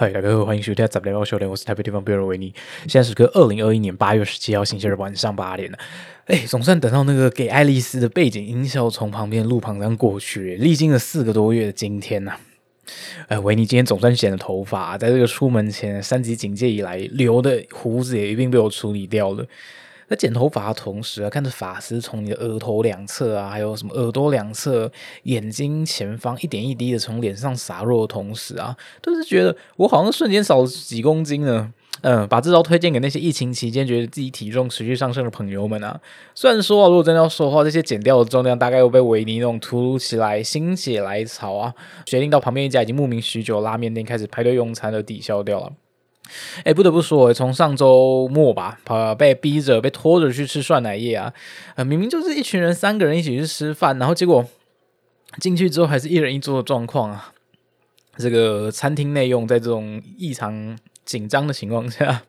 嗨，大家好，欢迎收听《杂聊秀莲》，我是台北地方辩人维尼。现在是个二零二一年八月十七号星期日晚上八点了。哎，总算等到那个给爱丽丝的背景音效从旁边路旁这样过去，历经了四个多月的今天呐。哎，维尼今天总算剪了头发，在这个出门前三级警戒以来留的胡子也一并被我处理掉了。在剪头发的同时啊，看着发丝从你的额头两侧啊，还有什么耳朵两侧、眼睛前方一点一滴的从脸上洒落的同时啊，都是觉得我好像瞬间少了几公斤呢。嗯，把这招推荐给那些疫情期间觉得自己体重持续上升的朋友们啊。虽然说啊，如果真的要说话，这些减掉的重量大概又被维尼那种突如其来心血来潮啊，决定到旁边一家已经慕名许久的拉面店开始排队用餐的抵消掉了。哎，不得不说，从上周末吧，呃，被逼着、被拖着去吃涮奶液啊，呃，明明就是一群人，三个人一起去吃饭，然后结果进去之后还是一人一桌的状况啊。这个餐厅内用在这种异常紧张的情况下，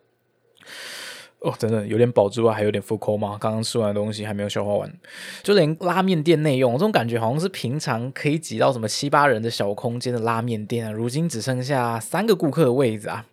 哦，真的有点饱之外，还有点腹口嘛。刚刚吃完的东西还没有消化完，就连拉面店内用，这种感觉好像是平常可以挤到什么七八人的小空间的拉面店啊，如今只剩下三个顾客的位置啊。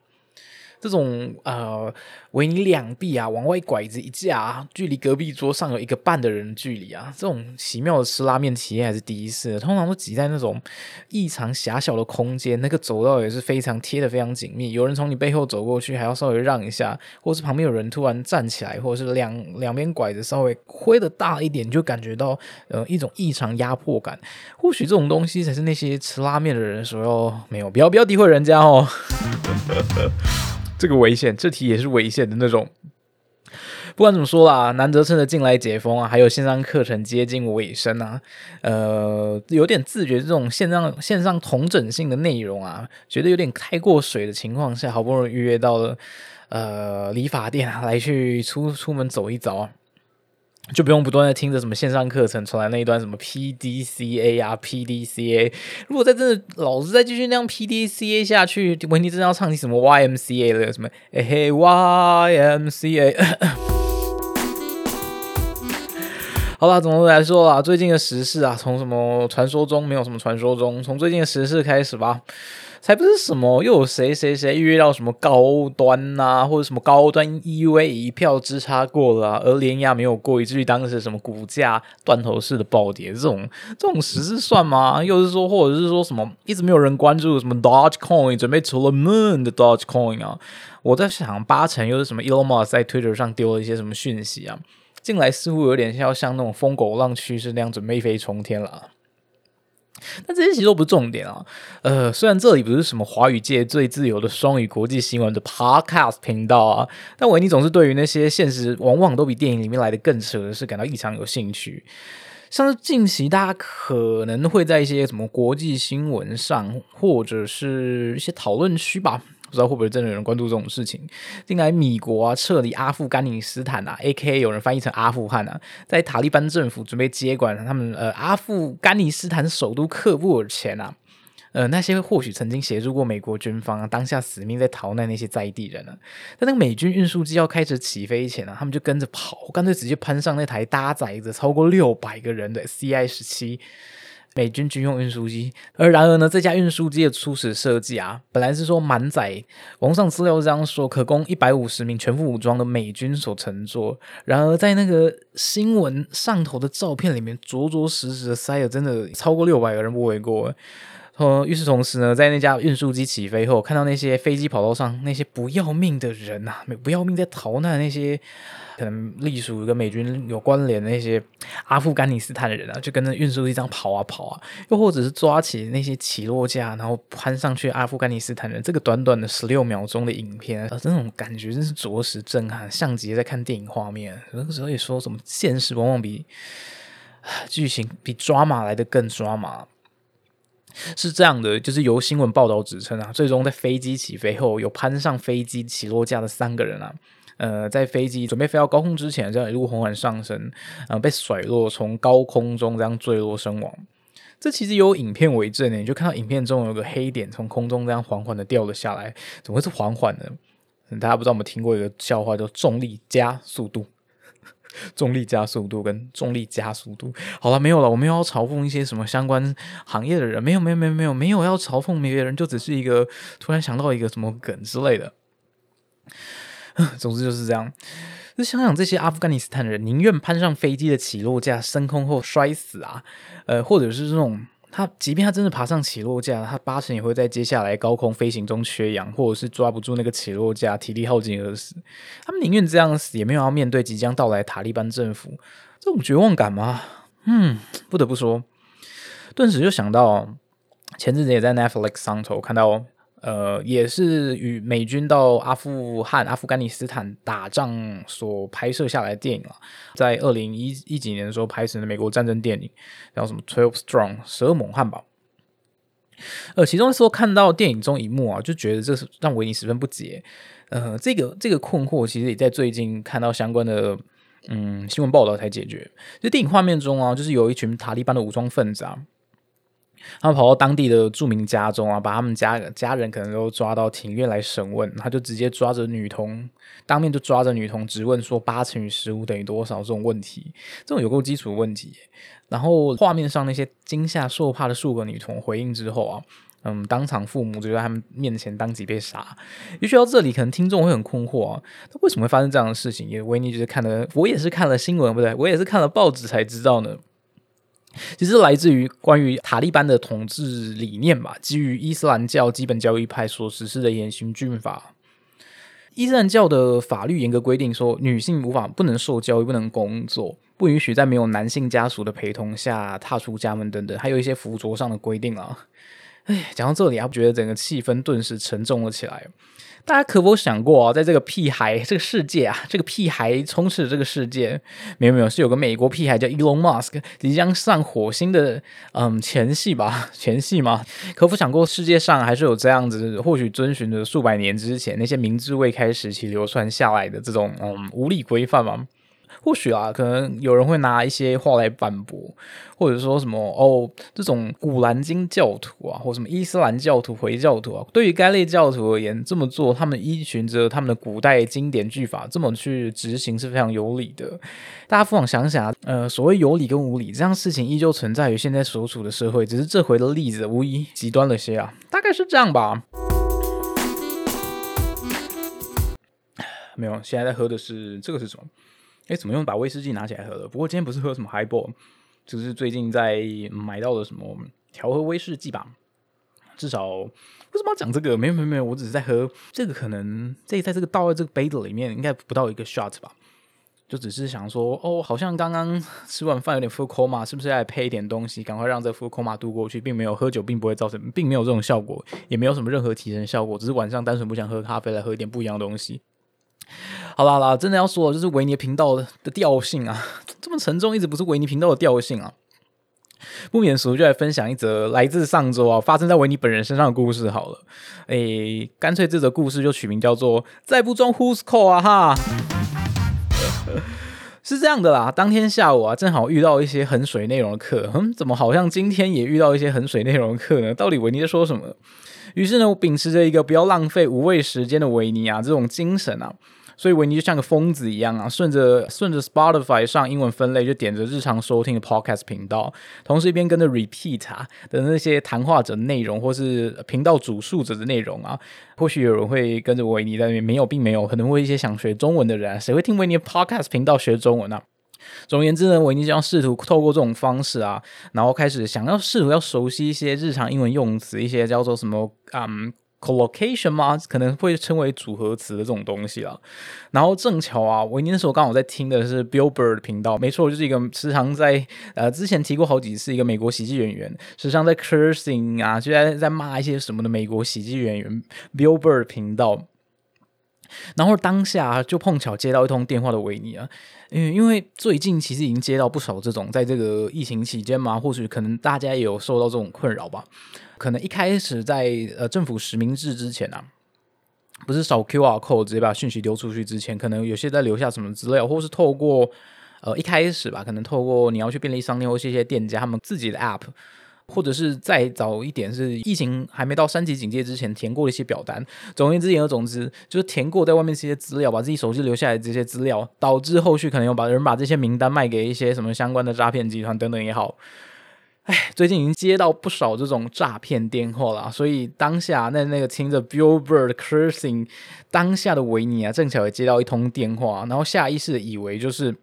这种呃，维尼两臂啊，往外拐子一架，距离隔壁桌上有一个半的人距离啊，这种奇妙的吃拉面体验还是第一次。通常都挤在那种异常狭小的空间，那个走道也是非常贴的非常紧密，有人从你背后走过去，还要稍微让一下，或是旁边有人突然站起来，或者是两两边拐子稍微挥的大一点，就感觉到呃一种异常压迫感。或许这种东西才是那些吃拉面的人所要没有，不要不要诋毁人家哦。这个危险，这题也是危险的那种。不管怎么说啦，难得趁着进来解封啊，还有线上课程接近尾声啊，呃，有点自觉这种线上线上同整性的内容啊，觉得有点开过水的情况下，好不容易预约到了呃理发店啊，来去出出门走一遭啊。就不用不断的听着什么线上课程传来那一段什么 P D C A 啊 P D C A，如果在真的老是再继续那样 P D C A 下去，问题真的要唱起什么 Y M C A 了，什么哎嘿 Y M C A。好了，总的来说啊，最近的时事啊，从什么传说中没有什么传说中，从最近的时事开始吧。才不是什么，又有谁谁谁预约到什么高端呐，或者什么高端 EV 一票之差过了，而连压没有过，以至于当时什么股价断头式的暴跌，这种这种实质算吗？又是说，或者是说什么一直没有人关注什么 Dodge Coin 准备除了 Moon 的 Dodge Coin 啊？我在想，八成又是什么 Elon Musk 在 Twitter 上丢了一些什么讯息啊？进来似乎有点像像那种疯狗浪趋势那样准备一飞冲天了。但这些其实都不是重点啊，呃，虽然这里不是什么华语界最自由的双语国际新闻的 podcast 频道啊，但维尼总是对于那些现实往往都比电影里面来的更扯的事感到异常有兴趣。像是近期大家可能会在一些什么国际新闻上，或者是一些讨论区吧。不知道会不会真的有人关注这种事情？近来米国啊撤离阿富甘尼斯坦啊，A.K.A 有人翻译成阿富汗啊，在塔利班政府准备接管他们呃阿富甘尼斯坦首都喀布尔前啊，呃那些或许曾经协助过美国军方啊，当下死命在逃难那些在地人啊，在那个美军运输机要开始起飞前啊，他们就跟着跑，干脆直接攀上那台搭载着超过六百个人的 C.I. 十七。美军军用运输机，而然而呢，这架运输机的初始设计啊，本来是说满载，网上资料这样说，可供一百五十名全副武装的美军所乘坐。然而在那个新闻上头的照片里面，着着实实的塞了真的超过六百个人不为过。呃，与此同时呢，在那架运输机起飞后，看到那些飞机跑道上那些不要命的人呐，不要命在逃难那些。可能隶属跟美军有关联的那些阿富汗尼斯坦的人啊，就跟着运输机这样跑啊跑啊，又或者是抓起那些起落架，然后攀上去阿富汗尼斯坦人，这个短短的十六秒钟的影片，啊，这种感觉真是着实震撼，像极在看电影画面。那个时候也说什么现实往往比剧情比抓马来的更抓马，是这样的，就是由新闻报道指称啊，最终在飞机起飞后，有攀上飞机起落架的三个人啊。呃，在飞机准备飞到高空之前，这样一路缓缓上升，呃，被甩落，从高空中这样坠落身亡。这其实有影片为证呢，你就看到影片中有个黑点从空中这样缓缓的掉了下来，怎么会是缓缓的？大家不知道有没有听过一个笑话，叫重力加速度。重力加速度跟重力加速度，好了，没有了，我们要嘲讽一些什么相关行业的人，没有，没有，没有，没有，没有要嘲讽别人，就只是一个突然想到一个什么梗之类的。总之就是这样。就想想这些阿富汗斯坦人，宁愿攀上飞机的起落架升空后摔死啊，呃，或者是这种他，即便他真的爬上起落架，他八成也会在接下来高空飞行中缺氧，或者是抓不住那个起落架，体力耗尽而死。他们宁愿这样死，也没有要面对即将到来塔利班政府这种绝望感吗？嗯，不得不说，顿时就想到前阵子也在 Netflix 上头看到。呃，也是与美军到阿富汗、阿富汗尼斯坦打仗所拍摄下来的电影了，在二零一一几年的时候拍成的美国战争电影，叫什么《Twelve Strong》十二猛汉堡。呃，其中说看到电影中一幕啊，就觉得这是让维尼十分不解。呃，这个这个困惑其实也在最近看到相关的嗯新闻报道才解决。就电影画面中啊，就是有一群塔利班的武装分子啊。他们跑到当地的著名家中啊，把他们家家人可能都抓到庭院来审问，他就直接抓着女童，当面就抓着女童质问说八乘以十五等于多少这种问题，这种有够基础的问题。然后画面上那些惊吓受怕的数个女童回应之后啊，嗯，当场父母就在他们面前当即被杀。也许到这里，可能听众会很困惑啊，那为什么会发生这样的事情？因为维尼就是看了，我也是看了新闻，不对，我也是看了报纸才知道呢。其实来自于关于塔利班的统治理念吧，基于伊斯兰教基本教义派所实施的严刑峻法。伊斯兰教的法律严格规定说，女性无法不能受教育、不能工作、不允许在没有男性家属的陪同下踏出家门等等，还有一些服着上的规定啊。哎，讲到这里，啊，觉得整个气氛顿时沉重了起来。大家可否想过啊，在这个屁孩这个世界啊，这个屁孩充斥这个世界，没有没有，是有个美国屁孩叫 Elon Musk 即将上火星的嗯前戏吧，前戏嘛？可否想过世界上还是有这样子，或许遵循着数百年之前那些明智未开时期流传下来的这种嗯无理规范吗？或许啊，可能有人会拿一些话来反驳，或者说什么哦，这种古兰经教徒啊，或什么伊斯兰教徒、回教徒啊，对于该类教徒而言，这么做，他们依循着他们的古代经典句法，这么去执行是非常有理的。大家不妨想想啊，呃，所谓有理跟无理，这样事情依旧存在于现在所处的社会，只是这回的例子无疑极端了些啊，大概是这样吧。没有，现在在喝的是这个是什么？哎，怎么用把威士忌拿起来喝了？不过今天不是喝什么 Highball，就是最近在买到的什么调和威士忌吧。至少为什么要讲这个？没有没有没有，我只是在喝这个，可能这在这个倒在这个杯子里面，应该不到一个 shot 吧。就只是想说，哦，好像刚刚 吃完饭有点 full coma，是不是要配一点东西，赶快让这 full coma 度过去？并没有喝酒，并不会造成，并没有这种效果，也没有什么任何提神效果，只是晚上单纯不想喝咖啡，来喝一点不一样的东西。好啦好啦，真的要说，就是维尼频道的的调性啊，这么沉重，一直不是维尼频道的调性啊。不免俗，就来分享一则来自上周啊发生在维尼本人身上的故事好了。诶，干脆这则故事就取名叫做“再不装 Who's Call” 啊哈。是这样的啦，当天下午啊，正好遇到一些很水内容的课，嗯，怎么好像今天也遇到一些很水内容的课呢？到底维尼在说什么？于是呢，我秉持着一个不要浪费无谓时间的维尼啊这种精神啊，所以维尼就像个疯子一样啊，顺着顺着 Spotify 上英文分类就点着日常收听的 Podcast 频道，同时一边跟着 Repeat 啊的那些谈话者内容，或是频道主述者的内容啊，或许有人会跟着维尼在那边，没有并没有，可能会一些想学中文的人，谁会听维尼 Podcast 频道学中文呢？总而言之呢，维尼将试图透过这种方式啊，然后开始想要试图要熟悉一些日常英文用词，一些叫做什么嗯 collocation 吗？可能会称为组合词的这种东西啊。然后正巧啊，维尼那时候刚好在听的是 Billboard 频道，没错，就是一个时常在呃之前提过好几次一个美国喜剧演员，时常在 cursing 啊，就在在骂一些什么的美国喜剧演员 Billboard 频道。然后当下就碰巧接到一通电话的维尼啊，因为因为最近其实已经接到不少这种，在这个疫情期间嘛，或许可能大家也有受到这种困扰吧。可能一开始在呃政府实名制之前啊，不是扫 Q R code 直接把讯息丢出去之前，可能有些在留下什么资料，或是透过呃一开始吧，可能透过你要去便利商店或是一些店家他们自己的 App。或者是再早一点是疫情还没到三级警戒之前填过的一些表单。总而言之，言而总之，就是填过在外面这些资料，把自己手机留下来的这些资料，导致后续可能有把人把这些名单卖给一些什么相关的诈骗集团等等也好。哎，最近已经接到不少这种诈骗电话了，所以当下那那个听着 Billboard cursing 当下的维尼啊，正巧也接到一通电话，然后下意识的以为就是。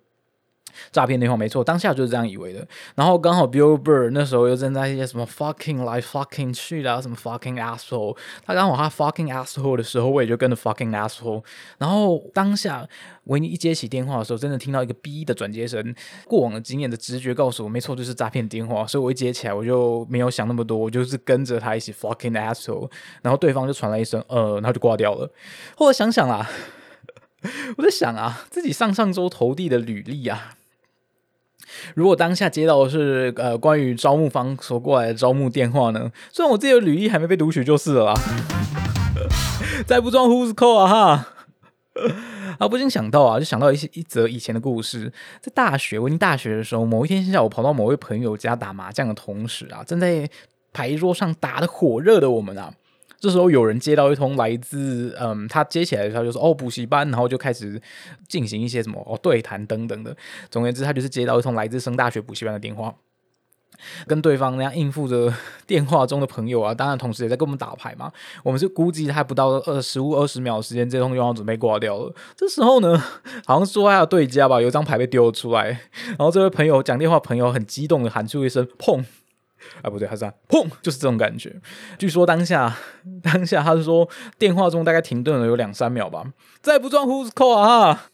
诈骗电话没错，当下就是这样以为的。然后刚好 Bill Burr 那时候又正在一些什么 fucking 来 fucking 去的，什么 fucking asshole。他刚好他 fucking asshole 的时候，我也就跟着 fucking asshole。然后当下维尼一接起电话的时候，真的听到一个 B 的转接声。过往的经验的直觉告诉我，没错，就是诈骗电话。所以我一接起来，我就没有想那么多，我就是跟着他一起 fucking asshole。然后对方就传来一声呃，然后就挂掉了。后来想想啊，我在想啊，自己上上周投递的履历啊。如果当下接到的是呃关于招募方所过来的招募电话呢？虽然我自己的履历还没被读取就是了啦，再不装 Who's Call 啊哈！啊，不禁想到啊，就想到一些一则以前的故事，在大学，我念大学的时候，某一天下午跑到某位朋友家打麻将的同时啊，正在牌桌上打的火热的我们啊。这时候有人接到一通来自嗯，他接起来的时候就说哦补习班，然后就开始进行一些什么哦对谈等等的。总而言之，他就是接到一通来自升大学补习班的电话，跟对方那样应付着电话中的朋友啊，当然同时也在跟我们打牌嘛。我们是估计他不到二十五二十秒时间，这通电话准备挂掉了。这时候呢，好像说他的对家吧，有张牌被丢了出来，然后这位朋友讲电话朋友很激动的喊出一声砰。啊，不对，他是砰，就是这种感觉。据说当下，当下他是说电话中大概停顿了有两三秒吧。再不装 Who's call 啊！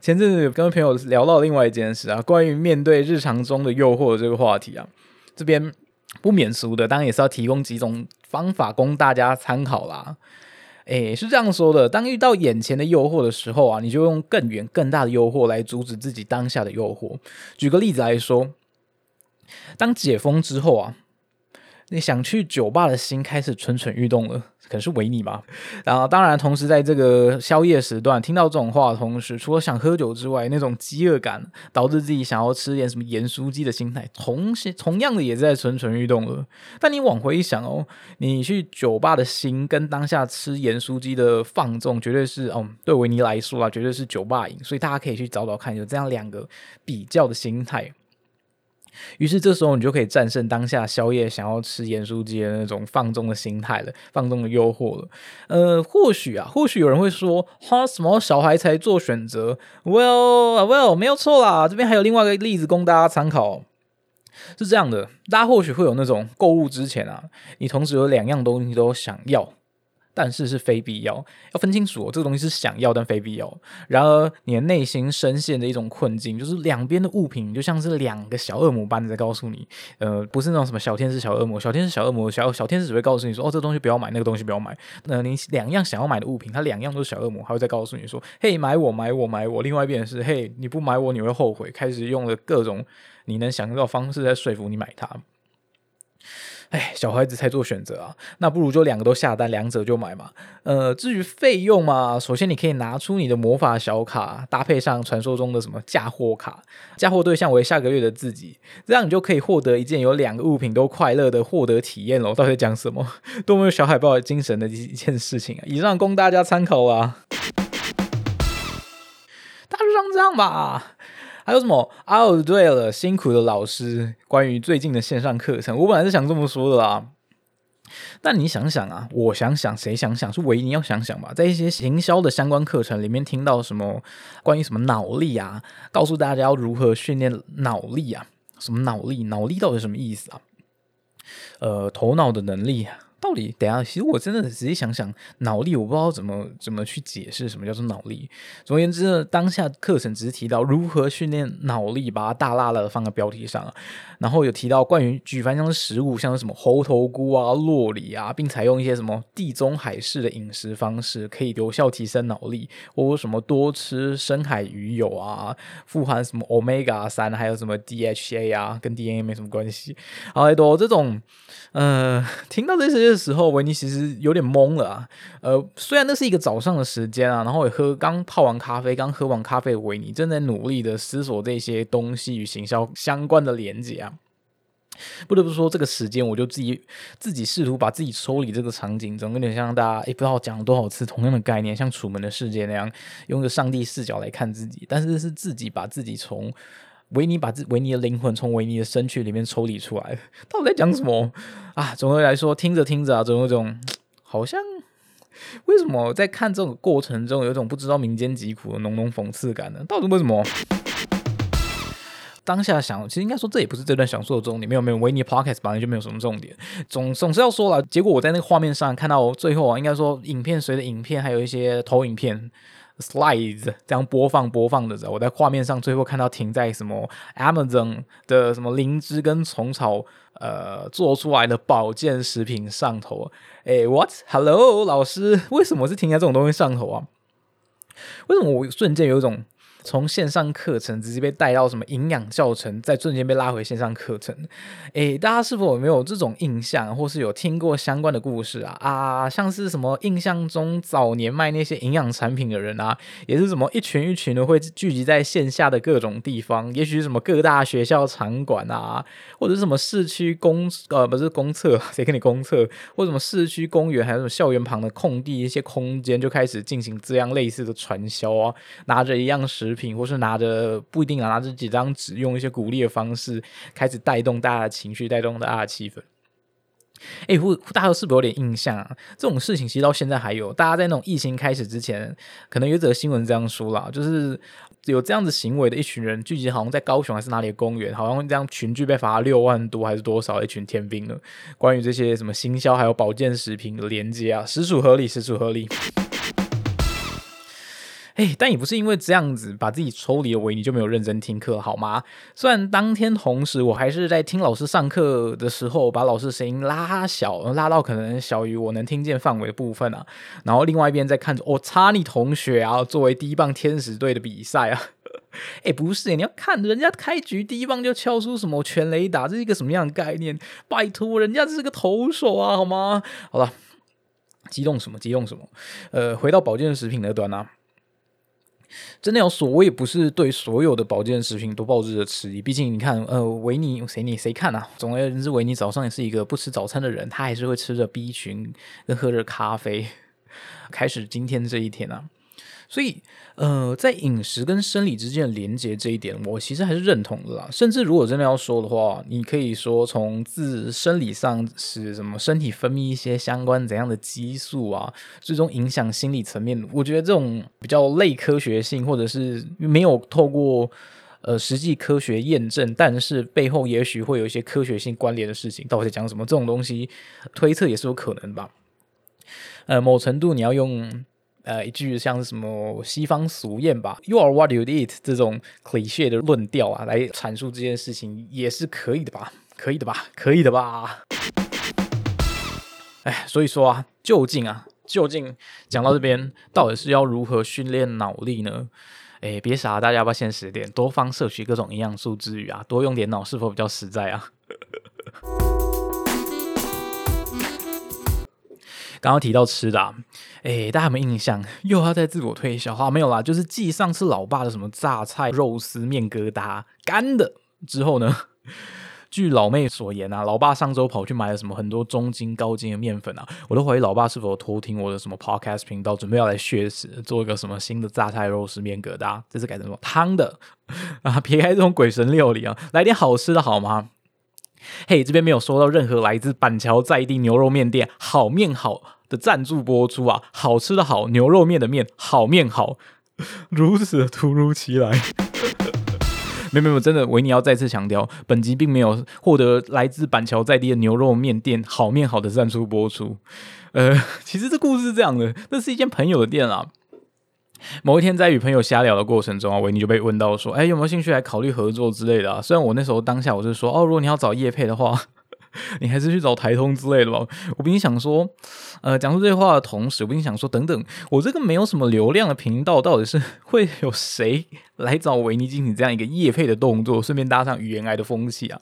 前阵子跟朋友聊到另外一件事啊，关于面对日常中的诱惑这个话题啊，这边不免俗的，当然也是要提供几种方法供大家参考啦。诶，是这样说的：当遇到眼前的诱惑的时候啊，你就用更远、更大的诱惑来阻止自己当下的诱惑。举个例子来说，当解封之后啊。你想去酒吧的心开始蠢蠢欲动了，可能是维尼吧。然后，当然，同时在这个宵夜时段听到这种话的同时，除了想喝酒之外，那种饥饿感导致自己想要吃点什么盐酥鸡的心态，同时同样的也在蠢蠢欲动了。但你往回一想哦，你去酒吧的心跟当下吃盐酥鸡的放纵，绝对是哦，对维尼来说啊，绝对是酒吧瘾。所以大家可以去找找看，有这样两个比较的心态。于是这时候你就可以战胜当下宵夜想要吃盐酥鸡的那种放纵的心态了，放纵的诱惑了。呃，或许啊，或许有人会说，哈，什么小孩才做选择？Well，Well，没有错啦。这边还有另外一个例子供大家参考，是这样的，大家或许会有那种购物之前啊，你同时有两样东西都想要。但是是非必要，要分清楚哦。这个东西是想要，但非必要。然而，你的内心深陷的一种困境，就是两边的物品就像是两个小恶魔般的在告诉你，呃，不是那种什么小天使、小恶魔，小天使、小恶魔，小小天使只会告诉你说，哦，这东西不要买，那个东西不要买。那你两样想要买的物品，它两样都是小恶魔，还会再告诉你说，嘿，买我，买我，买我。另外一边是，嘿，你不买我，你会后悔。开始用了各种你能想到方式在说服你买它。哎，小孩子才做选择啊，那不如就两个都下单，两者就买嘛。呃，至于费用嘛，首先你可以拿出你的魔法小卡，搭配上传说中的什么嫁祸卡，嫁祸对象为下个月的自己，这样你就可以获得一件有两个物品都快乐的获得体验喽。到底讲什么？多么有小海豹精神的一 一件事情啊！以上供大家参考啊。大致上这样吧。还有什么？哦，对了，辛苦的老师，关于最近的线上课程，我本来是想这么说的啦。但你想想啊，我想想，谁想想？是维尼要想想吧。在一些行销的相关课程里面，听到什么关于什么脑力啊，告诉大家要如何训练脑力啊？什么脑力？脑力到底什么意思啊？呃，头脑的能力。到底等下，其实我真的仔细想想，脑力我不知道怎么怎么去解释什么叫做脑力。总而言之呢，当下课程只是提到如何训练脑力，把它大大的放在标题上，然后有提到关于举凡像是食物，像什么猴头菇啊、洛里啊，并采用一些什么地中海式的饮食方式，可以有效提升脑力，或什么多吃深海鱼油啊，富含什么 omega 三，还有什么 DHA 啊，跟 DNA 没什么关系，好多这种，呃，听到这些。这时候，维尼其实有点懵了啊。呃，虽然那是一个早上的时间啊，然后也喝刚泡完咖啡，刚喝完咖啡维尼正在努力的思索这些东西与行销相关的连接啊。不得不说，这个时间我就自己自己试图把自己抽离这个场景，总有点像大家也，不知道讲了多少次同样的概念，像《楚门的世界》那样，用个上帝视角来看自己，但是是自己把自己从维尼把自维尼的灵魂从维尼的身躯里面抽离出来。到底在讲什么啊？总的来说，听着听着啊，总有种 好像为什么在看这种过程中有一种不知道民间疾苦的浓浓讽刺感呢？到底为什么？当下想，其实应该说这也不是这段想说的重点。没有没有，维尼 podcast 本来就没有什么重点，总总是要说了。结果我在那个画面上看到最后啊，应该说影片随着影片还有一些投影片 slides 这样播放播放的时候，我在画面上最后看到停在什么 Amazon 的什么灵芝跟虫草呃做出来的保健食品上头。哎，what hello 老师，为什么是停在这种东西上头啊？为什么我瞬间有一种？从线上课程直接被带到什么营养教程，再瞬间被拉回线上课程，诶，大家是否有没有这种印象，或是有听过相关的故事啊？啊，像是什么印象中早年卖那些营养产品的人啊，也是什么一群一群的会聚集在线下的各种地方，也许什么各大学校场馆啊，或者是什么市区公呃不是公厕，谁跟你公厕，或什么市区公园，还有什么校园旁的空地一些空间，就开始进行这样类似的传销啊，拿着一样食。品，或是拿着不一定拿着几张纸，用一些鼓励的方式开始带动大家的情绪，带动大家的气氛。哎，不，大家是不是有点印象啊？这种事情其实到现在还有，大家在那种疫情开始之前，可能有则新闻这样说啦，就是有这样子行为的一群人聚集，好像在高雄还是哪里的公园，好像这样群聚被罚六万多还是多少一群天兵了？关于这些什么新销还有保健食品的连接啊，实属合理，实属合理。哎，但也不是因为这样子把自己抽离了维尼就没有认真听课，好吗？虽然当天同时我还是在听老师上课的时候，把老师声音拉小，拉到可能小于我能听见范围的部分啊，然后另外一边在看着我查理同学啊，作为第一棒天使队的比赛啊。哎，不是，你要看人家开局第一棒就敲出什么全雷打，这是一个什么样的概念？拜托，人家这是个投手啊，好吗？好了，激动什么？激动什么？呃，回到保健食品那端啊。真的要说，我也不是对所有的保健食品都抱着迟疑。毕竟你看，呃，维尼谁你谁看啊？总而言之，维尼早上也是一个不吃早餐的人，他还是会吃着 B 群跟喝着咖啡，开始今天这一天啊。所以，呃，在饮食跟生理之间的连接这一点，我其实还是认同的啦。甚至如果真的要说的话，你可以说从自生理上是什么身体分泌一些相关怎样的激素啊，最终影响心理层面。我觉得这种比较类科学性，或者是没有透过呃实际科学验证，但是背后也许会有一些科学性关联的事情，到底讲什么？这种东西推测也是有可能吧。呃，某程度你要用。呃，一句像什么西方俗谚吧，“You are what you eat” 这种 cliche 的论调啊，来阐述这件事情也是可以的吧？可以的吧？可以的吧？哎，所以说啊，究竟啊，究竟讲到这边，到底是要如何训练脑力呢？哎，别傻，大家要不要现实点，多方摄取各种营养素之余啊，多用点脑，是否比较实在啊？刚刚提到吃的，啊哎，大家有没有印象？又要在自我推销哈？没有啦，就是继上次老爸的什么榨菜肉丝面疙瘩干的之后呢？据老妹所言啊，老爸上周跑去买了什么很多中筋高筋的面粉啊，我都怀疑老爸是否偷听我的什么 podcast 频道，准备要来血食，做一个什么新的榨菜肉丝面疙瘩，这次改成什么汤的 啊？撇开这种鬼神料理啊，来点好吃的好吗？嘿，这边没有收到任何来自板桥在地牛肉面店好面好的赞助播出啊！好吃的好牛肉面的面好面好，如此突如其来。没没有，真的，维尼要再次强调，本集并没有获得来自板桥在地的牛肉面店好面好的赞助播出。呃，其实这故事是这样的，那是一间朋友的店啊。某一天，在与朋友瞎聊的过程中啊，维尼就被问到说：“哎，有没有兴趣来考虑合作之类的啊？”虽然我那时候当下我是说：“哦，如果你要找叶配的话，你还是去找台通之类的吧。”我并想说，呃，讲出这些话的同时，我并想说，等等，我这个没有什么流量的频道，到底是会有谁来找维尼进行这样一个叶配的动作，顺便搭上语言癌的风气啊？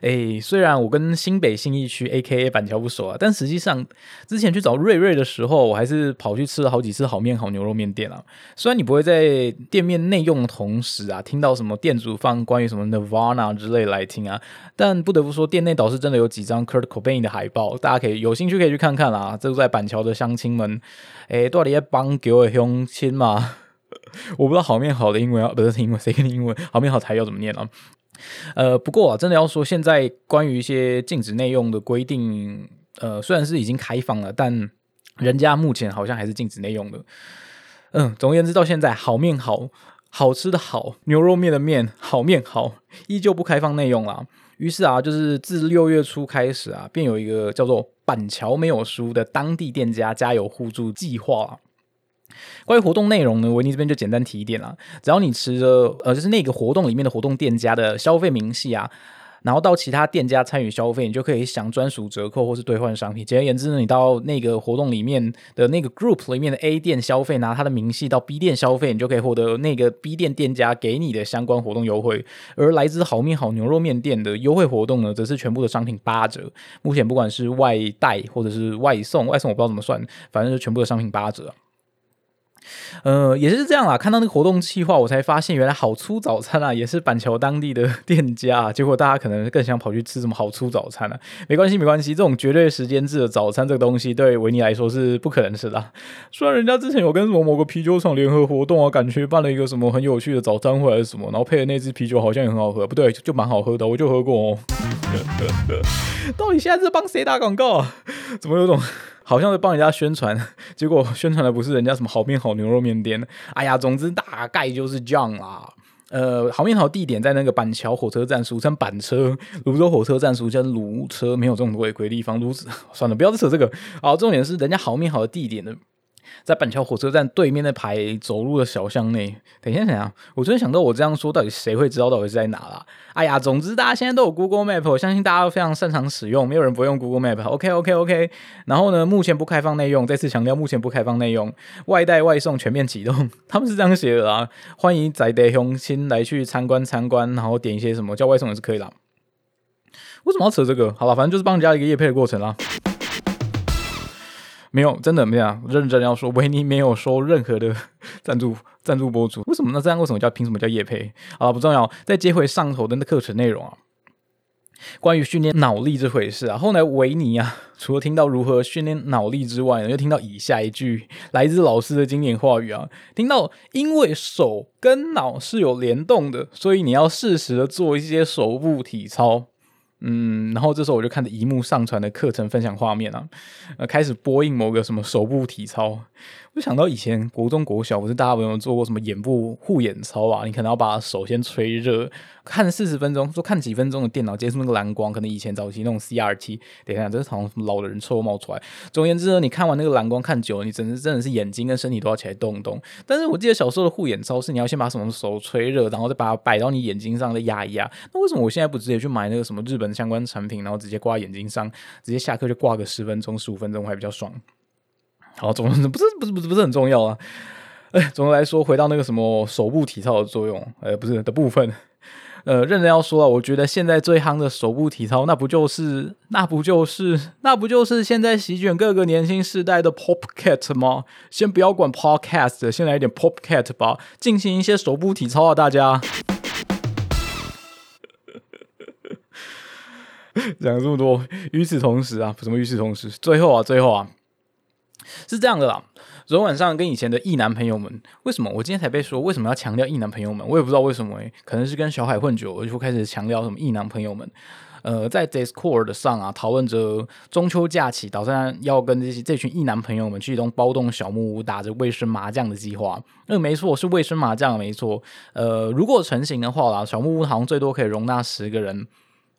哎，虽然我跟新北信义区 A.K.A 板桥不熟啊，但实际上之前去找瑞瑞的时候，我还是跑去吃了好几次好面好牛肉面店啊。虽然你不会在店面内用的同时啊，听到什么店主放关于什么 Nirvana 之类来听啊，但不得不说，店内倒是真的有几张 Kurt Cobain 的海报，大家可以有兴趣可以去看看啦。这在板桥的乡亲们，哎，到底要帮给我乡亲嘛？我不知道好面好的英文啊，不是英文，谁跟你英文？好面好台要怎么念啊？呃，不过啊，真的要说，现在关于一些禁止内用的规定，呃，虽然是已经开放了，但人家目前好像还是禁止内用的。嗯，总而言之，到现在好面好好吃的好牛肉面的面好面好，依旧不开放内用啦。于是啊，就是自六月初开始啊，便有一个叫做板桥没有书的当地店家加油互助计划。关于活动内容呢，维尼这边就简单提一点啦。只要你持着呃，就是那个活动里面的活动店家的消费明细啊，然后到其他店家参与消费，你就可以享专属折扣或是兑换商品。简而言之呢，你到那个活动里面的那个 group 里面的 A 店消费，拿他的明细到 B 店消费，你就可以获得那个 B 店店家给你的相关活动优惠。而来自好面好牛肉面店的优惠活动呢，则是全部的商品八折。目前不管是外带或者是外送，外送我不知道怎么算，反正是全部的商品八折。呃，也是这样啦。看到那个活动计划，我才发现原来好粗早餐啊，也是板桥当地的店家。结果大家可能更想跑去吃什么好粗早餐啊？没关系，没关系，这种绝对时间制的早餐这个东西，对维尼来说是不可能吃的。虽然人家之前有跟什么某个啤酒厂联合活动啊，感觉办了一个什么很有趣的早餐会还是什么，然后配的那支啤酒好像也很好喝，不对，就蛮好喝的，我就喝过哦。到底现在是帮谁打广告啊？怎么有种？好像是帮人家宣传，结果宣传的不是人家什么好面好牛肉面店。哎呀，总之大概就是这样啦。呃，好面好地点在那个板桥火车站，俗称板车；泸州火车站俗称泸车，没有这种违规地方。泸子算了，不要扯这个。好，重点是人家好面好的地点呢。在板桥火车站对面那排走路的小巷内，等一下，等一下，我突然想到，我这样说到底谁会知道到底是在哪啦？哎呀，总之大家现在都有 Google Map，我相信大家都非常擅长使用，没有人不用 Google Map。OK，OK，OK。然后呢，目前不开放内用，再次强调，目前不开放内用，外带外送全面启动。他们是这样写的啦，欢迎宅地乡亲来去参观参观，然后点一些什么叫外送也是可以的。为什么要扯这个？好了，反正就是帮人家一个夜配的过程啦。没有，真的没有，认真要说，维尼没有收任何的赞助 赞助博主。为什么呢？这样为什么叫凭什么叫叶配？啊，不重要。再接回上头的那课程内容啊，关于训练脑力这回事啊。后来维尼啊，除了听到如何训练脑力之外呢，又听到以下一句来自老师的经典话语啊，听到因为手跟脑是有联动的，所以你要适时的做一些手部体操。嗯，然后这时候我就看着荧幕上传的课程分享画面啊，呃，开始播映某个什么手部体操。就想到以前国中、国小，不是大家有没有做过什么眼部护眼操啊？你可能要把手先吹热，看四十分钟，说看几分钟的电脑接触那个蓝光，可能以前早期那种 CRT，等一下，这是好像老的人臭冒出来。总而言之呢，你看完那个蓝光看久了，你真的真的是眼睛跟身体都要起来动一动。但是我记得小时候的护眼操是你要先把什么手吹热，然后再把它摆到你眼睛上再压一压。那为什么我现在不直接去买那个什么日本相关产品，然后直接挂眼睛上，直接下课就挂个十分钟、十五分钟还比较爽？好，总之不是不是不是不是很重要啊。哎，总的来说，回到那个什么手部体操的作用，呃，不是的部分。呃，认真要说啊，我觉得现在最夯的手部体操，那不就是那不就是那不就是现在席卷各个年轻世代的 Pop Cat 吗？先不要管 Podcast，先来一点 Pop Cat 吧，进行一些手部体操啊，大家。讲这么多，与此同时啊，什么与此同时？最后啊，最后啊。是这样的啦，昨天晚上跟以前的异男朋友们，为什么我今天才被说为什么要强调异男朋友们？我也不知道为什么诶，可能是跟小海混久，我就开始强调什么异男朋友们。呃，在 Discord 上啊，讨论着中秋假期，打算要跟这些这群异男朋友们去一栋包栋小木屋，打着卫生麻将的计划。那没错，是卫生麻将，没错。呃，如果成型的话啦，小木屋好像最多可以容纳十个人。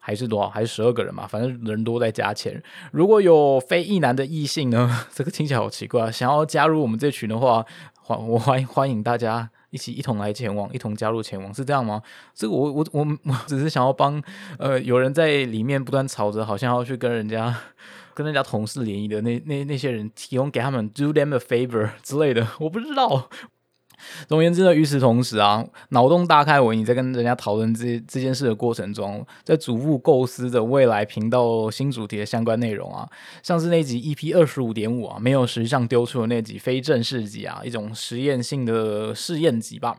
还是多少？还是十二个人嘛？反正人多再加钱。如果有非异男的异性呢？这个听起来好奇怪。想要加入我们这群的话，欢 我欢欢迎大家一起一同来前往，一同加入前往，是这样吗？这个我我我我只是想要帮呃有人在里面不断吵着，好像要去跟人家 跟人家同事联谊的那那那些人提供给他们 do them a favor 之类的，我不知道。总而言之呢，与此同时啊，脑洞大开，我你在跟人家讨论这这件事的过程中，在逐步构思着未来频道新主题的相关内容啊，像是那集 EP 二十五点五啊，没有实际上丢出的那集非正式集啊，一种实验性的试验集吧。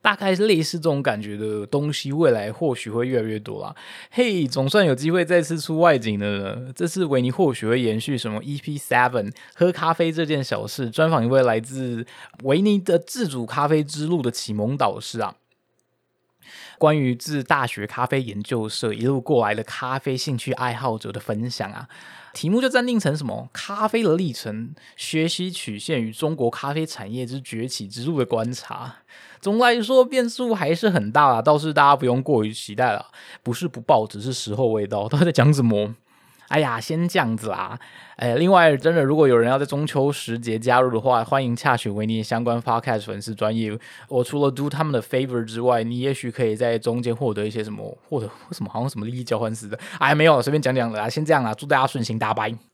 大概是类似这种感觉的东西，未来或许会越来越多啦。嘿，总算有机会再次出外景了。这次维尼或许会延续什么 EP Seven 喝咖啡这件小事，专访一位来自维尼的自主咖啡之路的启蒙导师啊。关于自大学咖啡研究社一路过来的咖啡兴趣爱好者的分享啊，题目就暂定成什么？咖啡的历程、学习曲线与中国咖啡产业之崛起之路的观察。总的来说，变数还是很大啦，倒是大家不用过于期待了。不是不报，只是时候未到。他在讲什么？哎呀，先这样子啦。哎，另外，真的，如果有人要在中秋时节加入的话，欢迎洽询维尼相关 podcast 粉丝专业。我除了 do 他们的 favor 之外，你也许可以在中间获得一些什么，获得什么好像什么利益交换似的。哎，没有，随便讲讲的啦。先这样啦，祝大家顺心，大家拜。